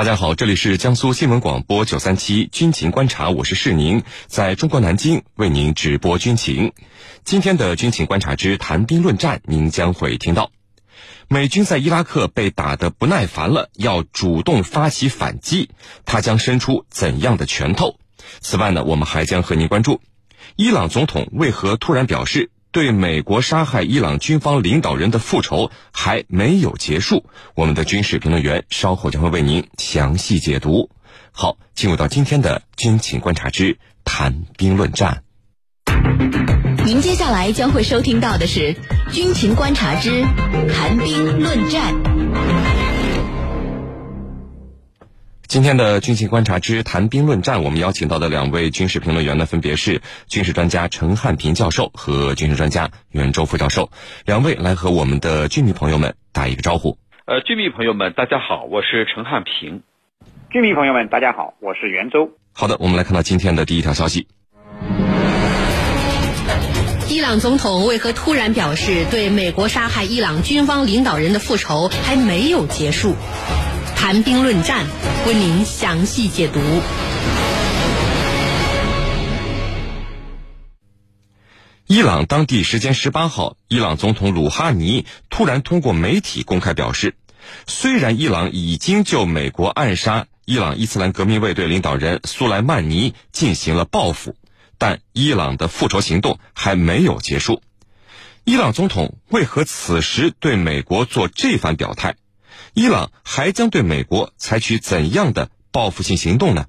大家好，这里是江苏新闻广播九三七军情观察，我是世宁，在中国南京为您直播军情。今天的军情观察之谈兵论战，您将会听到：美军在伊拉克被打得不耐烦了，要主动发起反击，他将伸出怎样的拳头？此外呢，我们还将和您关注：伊朗总统为何突然表示？对美国杀害伊朗军方领导人的复仇还没有结束，我们的军事评论员稍后将会为您详细解读。好，进入到今天的军情观察之谈兵论战。您接下来将会收听到的是军情观察之谈兵论战。今天的军情观察之谈兵论战，我们邀请到的两位军事评论员呢，分别是军事专家陈汉平教授和军事专家袁周副教授。两位来和我们的军迷朋友们打一个招呼。呃，军迷朋友们，大家好，我是陈汉平。军迷朋友们，大家好，我是袁周。好的，我们来看到今天的第一条消息。伊朗总统为何突然表示对美国杀害伊朗军方领导人的复仇还没有结束？谈兵论战，为您详细解读。伊朗当地时间十八号，伊朗总统鲁哈尼突然通过媒体公开表示，虽然伊朗已经就美国暗杀伊朗伊斯兰革命卫队领导人苏莱曼尼进行了报复，但伊朗的复仇行动还没有结束。伊朗总统为何此时对美国做这番表态？伊朗还将对美国采取怎样的报复性行动呢？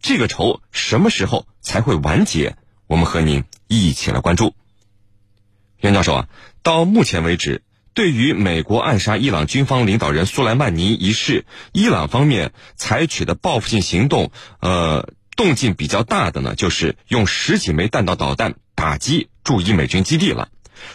这个仇什么时候才会完结？我们和您一起来关注。袁教授啊，到目前为止，对于美国暗杀伊朗军方领导人苏莱曼尼一事，伊朗方面采取的报复性行动，呃，动静比较大的呢，就是用十几枚弹道导弹打击驻伊美军基地了。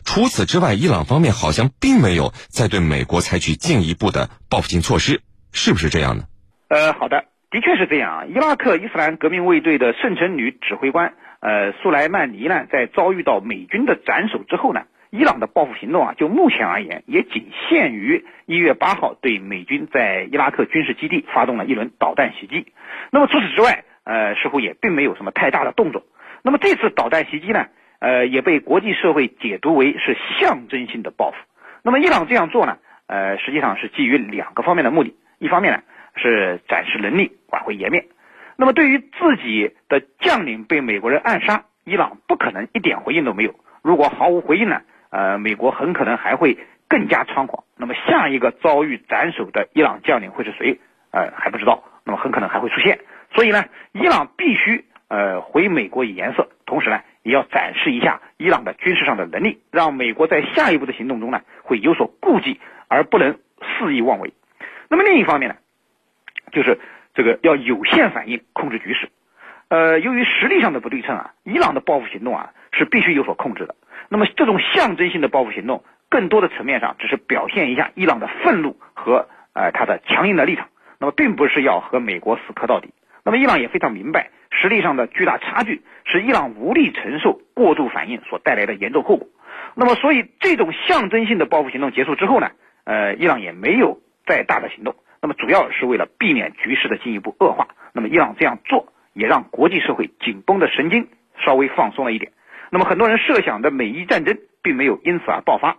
除此之外，伊朗方面好像并没有再对美国采取进一步的报复性措施，是不是这样呢？呃，好的，的确是这样啊。伊拉克伊斯兰革命卫队的圣城旅指挥官呃苏莱曼尼呢，在遭遇到美军的斩首之后呢，伊朗的报复行动啊，就目前而言也仅限于一月八号对美军在伊拉克军事基地发动了一轮导弹袭击。那么除此之外，呃，似乎也并没有什么太大的动作。那么这次导弹袭击呢？呃，也被国际社会解读为是象征性的报复。那么伊朗这样做呢？呃，实际上是基于两个方面的目的。一方面呢，是展示能力，挽回颜面。那么对于自己的将领被美国人暗杀，伊朗不可能一点回应都没有。如果毫无回应呢？呃，美国很可能还会更加猖狂。那么下一个遭遇斩首的伊朗将领会是谁？呃，还不知道。那么很可能还会出现。所以呢，伊朗必须呃回美国以颜色，同时呢。也要展示一下伊朗的军事上的能力，让美国在下一步的行动中呢会有所顾忌，而不能肆意妄为。那么另一方面呢，就是这个要有限反应，控制局势。呃，由于实力上的不对称啊，伊朗的报复行动啊是必须有所控制的。那么这种象征性的报复行动，更多的层面上只是表现一下伊朗的愤怒和呃他的强硬的立场，那么并不是要和美国死磕到底。那么伊朗也非常明白。实力上的巨大差距是伊朗无力承受过度反应所带来的严重后果。那么，所以这种象征性的报复行动结束之后呢？呃，伊朗也没有再大的行动。那么，主要是为了避免局势的进一步恶化。那么，伊朗这样做也让国际社会紧绷的神经稍微放松了一点。那么，很多人设想的美伊战争并没有因此而爆发。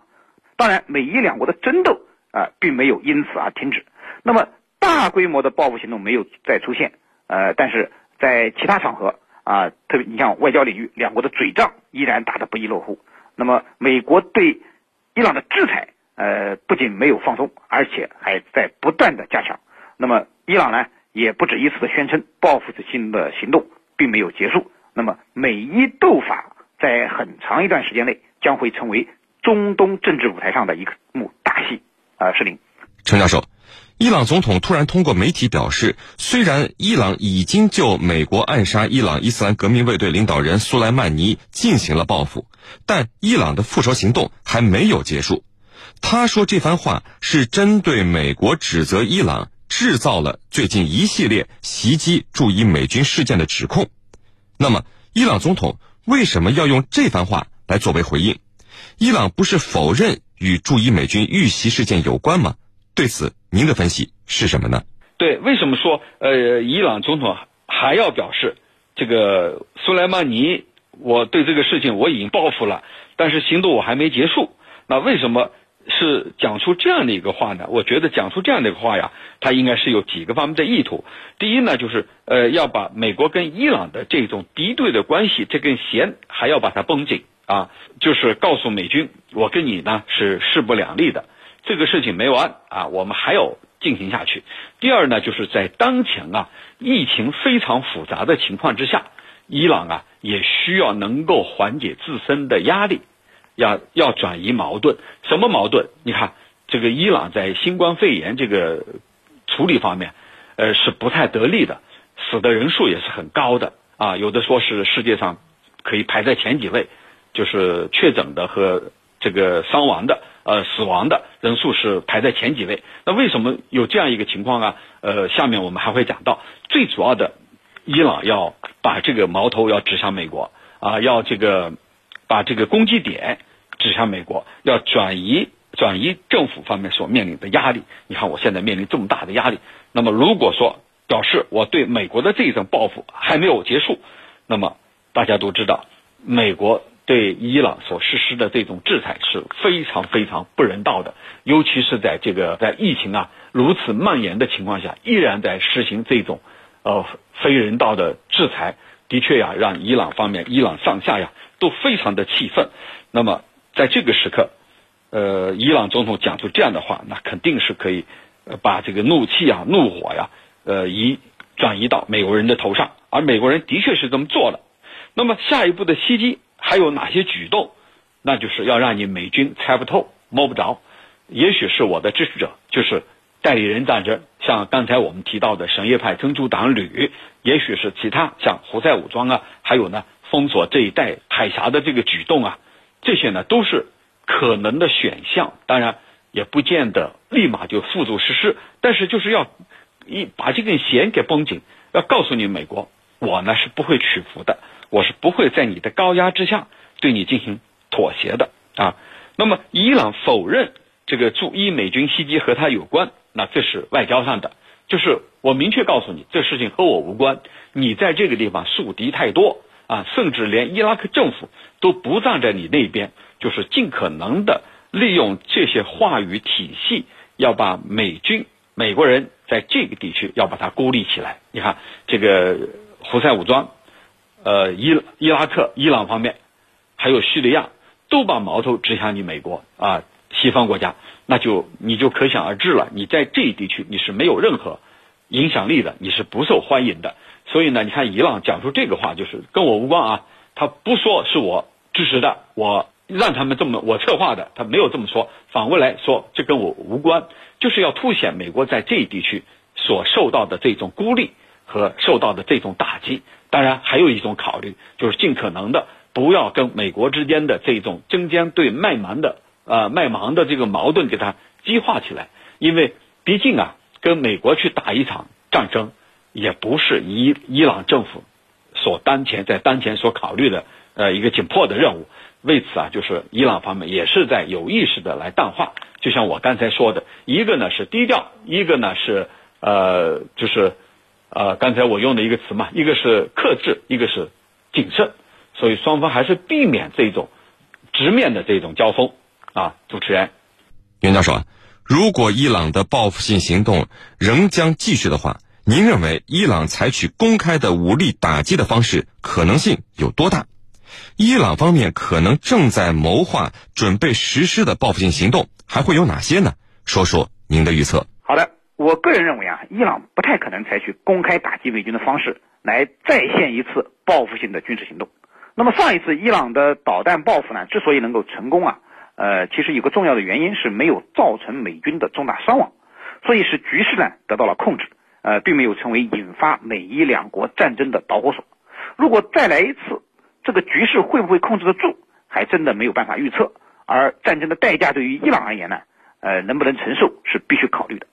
当然，美伊两国的争斗啊，并没有因此而停止。那么，大规模的报复行动没有再出现。呃，但是。在其他场合啊，特别你像外交领域，两国的嘴仗依然打得不亦乐乎。那么，美国对伊朗的制裁，呃，不仅没有放松，而且还在不断的加强。那么，伊朗呢，也不止一次的宣称报复性的行动并没有结束。那么，美伊斗法在很长一段时间内将会成为中东政治舞台上的一幕大戏。啊，石林，陈教授。伊朗总统突然通过媒体表示，虽然伊朗已经就美国暗杀伊朗伊斯兰革命卫队领导人苏莱曼尼进行了报复，但伊朗的复仇行动还没有结束。他说这番话是针对美国指责伊朗制造了最近一系列袭击驻伊美军事件的指控。那么，伊朗总统为什么要用这番话来作为回应？伊朗不是否认与驻伊美军遇袭事件有关吗？对此。您的分析是什么呢？对，为什么说呃，伊朗总统还要表示这个苏莱曼尼，我对这个事情我已经报复了，但是行动我还没结束。那为什么是讲出这样的一个话呢？我觉得讲出这样的一个话呀，他应该是有几个方面的意图。第一呢，就是呃，要把美国跟伊朗的这种敌对的关系这根弦还要把它绷紧啊，就是告诉美军，我跟你呢是势不两立的，这个事情没完啊，我们还要进行下去。第二呢，就是在当前啊疫情非常复杂的情况之下，伊朗啊也需要能够缓解自身的压力。要要转移矛盾，什么矛盾？你看，这个伊朗在新冠肺炎这个处理方面，呃，是不太得力的，死的人数也是很高的啊，有的说是世界上可以排在前几位，就是确诊的和这个伤亡的，呃，死亡的人数是排在前几位。那为什么有这样一个情况啊？呃，下面我们还会讲到，最主要的，伊朗要把这个矛头要指向美国啊，要这个把这个攻击点。指向美国要转移转移政府方面所面临的压力，你看我现在面临这么大的压力，那么如果说表示我对美国的这一种报复还没有结束，那么大家都知道，美国对伊朗所实施的这种制裁是非常非常不人道的，尤其是在这个在疫情啊如此蔓延的情况下，依然在实行这种呃非人道的制裁，的确呀，让伊朗方面伊朗上下呀都非常的气愤，那么。在这个时刻，呃，伊朗总统讲出这样的话，那肯定是可以把这个怒气啊、怒火呀，呃，移转移到美国人的头上，而美国人的确是这么做了。那么下一步的袭击还有哪些举动？那就是要让你美军猜不透、摸不着。也许是我的支持者，就是代理人战争，像刚才我们提到的什叶派真主党旅，也许是其他像胡塞武装啊，还有呢封锁这一带海峡的这个举动啊。这些呢都是可能的选项，当然也不见得立马就付诸实施。但是就是要一把这根弦给绷紧，要告诉你美国，我呢是不会屈服的，我是不会在你的高压之下对你进行妥协的啊。那么伊朗否认这个驻伊美军袭击和他有关，那这是外交上的，就是我明确告诉你，这事情和我无关，你在这个地方树敌太多。啊，甚至连伊拉克政府都不站在你那边，就是尽可能的利用这些话语体系，要把美军、美国人在这个地区要把它孤立起来。你看，这个胡塞武装，呃，伊伊拉克、伊朗方面，还有叙利亚，都把矛头指向你美国啊，西方国家，那就你就可想而知了。你在这一地区你是没有任何影响力的，你是不受欢迎的。所以呢，你看伊朗讲出这个话，就是跟我无关啊。他不说是我支持的，我让他们这么我策划的，他没有这么说。反过来说，这跟我无关，就是要凸显美国在这一地区所受到的这种孤立和受到的这种打击。当然，还有一种考虑，就是尽可能的不要跟美国之间的这种针尖对麦芒的呃麦芒的这个矛盾给它激化起来。因为毕竟啊，跟美国去打一场战争。也不是伊伊朗政府所当前在当前所考虑的呃一个紧迫的任务。为此啊，就是伊朗方面也是在有意识的来淡化。就像我刚才说的，一个呢是低调，一个呢是呃就是呃刚才我用的一个词嘛，一个是克制，一个是谨慎。所以双方还是避免这种直面的这种交锋啊。主持人，袁教授啊，如果伊朗的报复性行动仍将继续的话。您认为伊朗采取公开的武力打击的方式可能性有多大？伊朗方面可能正在谋划、准备实施的报复性行动还会有哪些呢？说说您的预测。我个人认为啊，伊朗不太可能采取公开打击美军的方式来再现一次报复性的军事行动。那么上一次伊朗的导弹报复呢，之所以能够成功啊，呃，其实有个重要的原因是没有造成美军的重大伤亡，所以使局势呢得到了控制。呃，并没有成为引发美伊两国战争的导火索。如果再来一次，这个局势会不会控制得住，还真的没有办法预测。而战争的代价对于伊朗而言呢，呃，能不能承受是必须考虑的。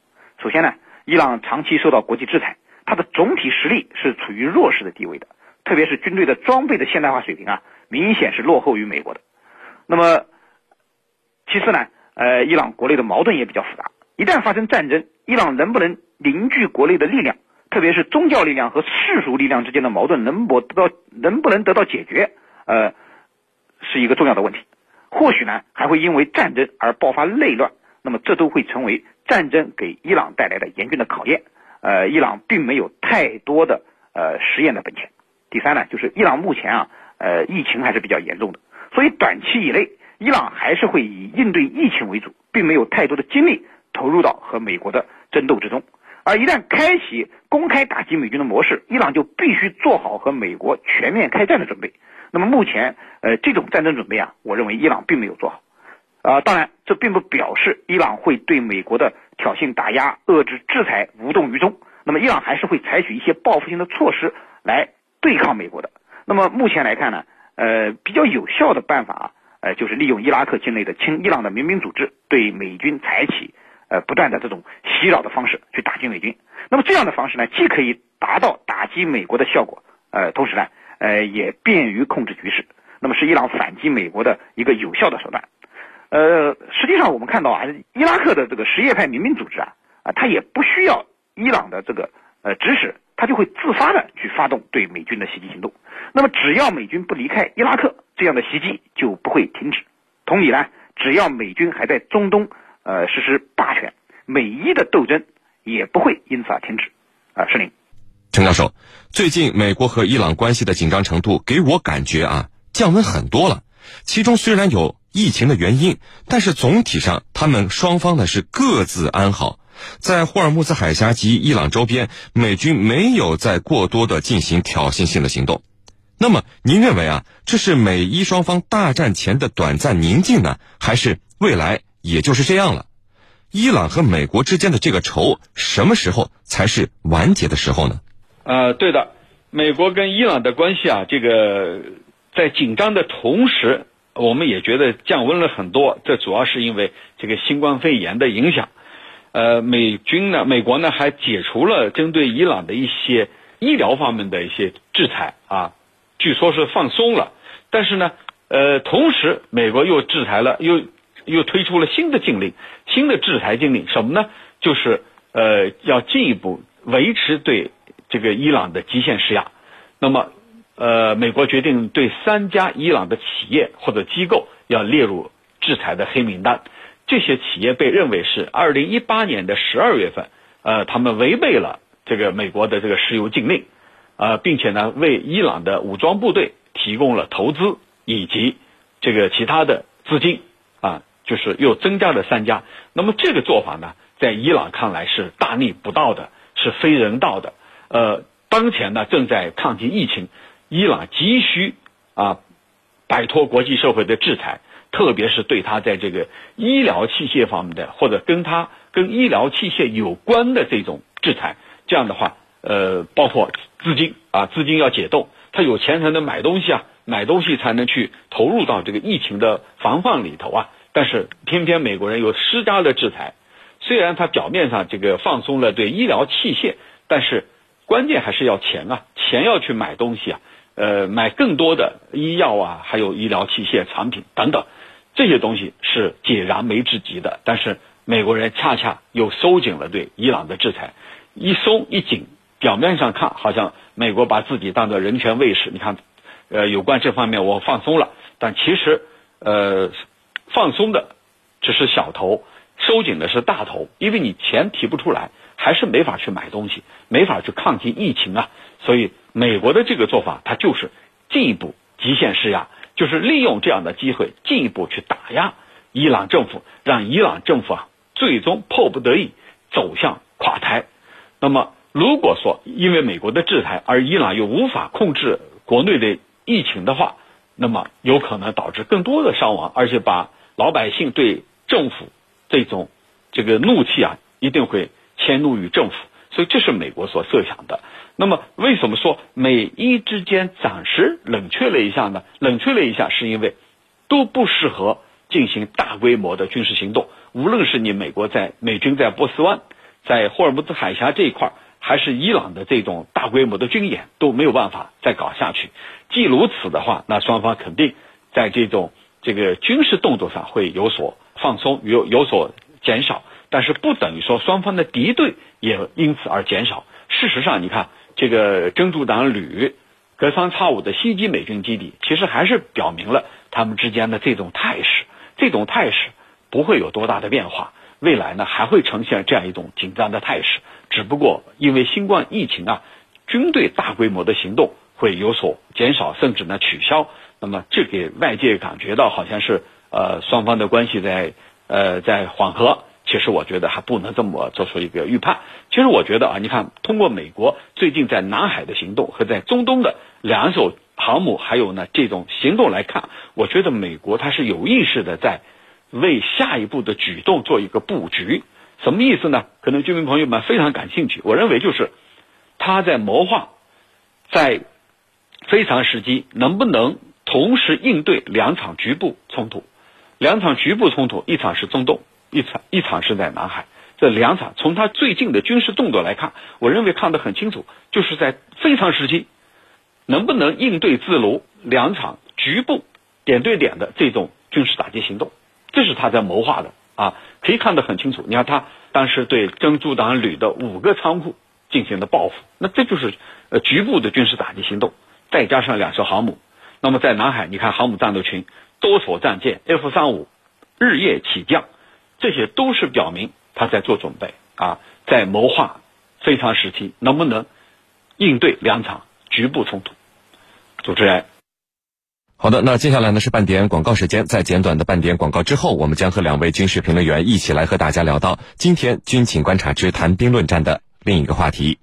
首先呢，伊朗长期受到国际制裁，它的总体实力是处于弱势的地位的，特别是军队的装备的现代化水平啊，明显是落后于美国的。那么，其次呢，呃，伊朗国内的矛盾也比较复杂，一旦发生战争，伊朗能不能？凝聚国内的力量，特别是宗教力量和世俗力量之间的矛盾能不得到能不能得到解决，呃，是一个重要的问题。或许呢，还会因为战争而爆发内乱，那么这都会成为战争给伊朗带来的严峻的考验。呃，伊朗并没有太多的呃实验的本钱。第三呢，就是伊朗目前啊，呃，疫情还是比较严重的，所以短期以内，伊朗还是会以应对疫情为主，并没有太多的精力投入到和美国的争斗之中。而一旦开启公开打击美军的模式，伊朗就必须做好和美国全面开战的准备。那么目前，呃，这种战争准备啊，我认为伊朗并没有做好。啊，当然，这并不表示伊朗会对美国的挑衅、打压、遏制、制裁无动于衷。那么伊朗还是会采取一些报复性的措施来。对抗美国的，那么目前来看呢，呃，比较有效的办法啊，呃，就是利用伊拉克境内的亲伊朗的民兵组织，对美军采取呃不断的这种袭扰的方式去打击美军。那么这样的方式呢，既可以达到打击美国的效果，呃，同时呢，呃，也便于控制局势。那么是伊朗反击美国的一个有效的手段。呃，实际上我们看到啊，伊拉克的这个什叶派民兵组织啊，啊，他也不需要伊朗的这个呃指使。他就会自发的去发动对美军的袭击行动。那么，只要美军不离开伊拉克，这样的袭击就不会停止。同理呢，只要美军还在中东呃实施霸权，美伊的斗争也不会因此而停止。啊，石林，陈教授，最近美国和伊朗关系的紧张程度给我感觉啊降温很多了。其中虽然有疫情的原因，但是总体上他们双方呢是各自安好。在霍尔木兹海峡及伊朗周边，美军没有再过多的进行挑衅性的行动。那么，您认为啊，这是美伊双方大战前的短暂宁静呢，还是未来也就是这样了？伊朗和美国之间的这个仇，什么时候才是完结的时候呢？呃，对的，美国跟伊朗的关系啊，这个在紧张的同时，我们也觉得降温了很多。这主要是因为这个新冠肺炎的影响。呃，美军呢，美国呢还解除了针对伊朗的一些医疗方面的一些制裁啊，据说是放松了。但是呢，呃，同时美国又制裁了，又又推出了新的禁令，新的制裁禁令什么呢？就是呃，要进一步维持对这个伊朗的极限施压。那么，呃，美国决定对三家伊朗的企业或者机构要列入制裁的黑名单。这些企业被认为是二零一八年的十二月份，呃，他们违背了这个美国的这个石油禁令，呃，并且呢，为伊朗的武装部队提供了投资以及这个其他的资金，啊，就是又增加了三家。那么这个做法呢，在伊朗看来是大逆不道的，是非人道的。呃，当前呢正在抗击疫情，伊朗急需啊摆脱国际社会的制裁。特别是对他在这个医疗器械方面的，或者跟他跟医疗器械有关的这种制裁，这样的话，呃，包括资金啊，资金要解冻，他有钱才能买东西啊，买东西才能去投入到这个疫情的防范里头啊。但是偏偏美国人又施加了制裁，虽然他表面上这个放松了对医疗器械，但是关键还是要钱啊，钱要去买东西啊，呃，买更多的医药啊，还有医疗器械产品等等。这些东西是解燃眉之急的，但是美国人恰恰又收紧了对伊朗的制裁，一松一紧，表面上看好像美国把自己当做人权卫士，你看，呃，有关这方面我放松了，但其实，呃，放松的只是小头，收紧的是大头，因为你钱提不出来，还是没法去买东西，没法去抗击疫情啊，所以美国的这个做法，它就是进一步极限施压。就是利用这样的机会，进一步去打压伊朗政府，让伊朗政府啊最终迫不得已走向垮台。那么，如果说因为美国的制裁而伊朗又无法控制国内的疫情的话，那么有可能导致更多的伤亡，而且把老百姓对政府这种这个怒气啊，一定会迁怒于政府。所以，这是美国所设想的。那么，为什么说美伊之间暂时冷却了一下呢？冷却了一下，是因为都不适合进行大规模的军事行动。无论是你美国在美军在波斯湾、在霍尔木兹海峡这一块，还是伊朗的这种大规模的军演，都没有办法再搞下去。既如此的话，那双方肯定在这种这个军事动作上会有所放松，有有所减少。但是不等于说双方的敌对也因此而减少。事实上，你看这个真主党旅隔三差五的袭击美军基地，其实还是表明了他们之间的这种态势。这种态势不会有多大的变化，未来呢还会呈现这样一种紧张的态势。只不过因为新冠疫情啊，军队大规模的行动会有所减少，甚至呢取消。那么这给外界感觉到好像是呃双方的关系在呃在缓和。其实我觉得还不能这么做出一个预判。其实我觉得啊，你看通过美国最近在南海的行动和在中东的两艘航母，还有呢这种行动来看，我觉得美国它是有意识的在为下一步的举动做一个布局。什么意思呢？可能居民朋友们非常感兴趣。我认为就是他在谋划在非常时机能不能同时应对两场局部冲突。两场局部冲突，一场是中东。一场一场是在南海，这两场从他最近的军事动作来看，我认为看得很清楚，就是在非常时期，能不能应对自如两场局部点对点的这种军事打击行动，这是他在谋划的啊，可以看得很清楚。你看他当时对珍珠党旅的五个仓库进行的报复，那这就是呃局部的军事打击行动，再加上两艘航母，那么在南海，你看航母战斗群、多所战舰 F 三五日夜起降。这些都是表明他在做准备啊，在谋划非常时期能不能应对两场局部冲突。主持人，好的，那接下来呢是半点广告时间，在简短的半点广告之后，我们将和两位军事评论员一起来和大家聊到今天军情观察之谈兵论战的另一个话题。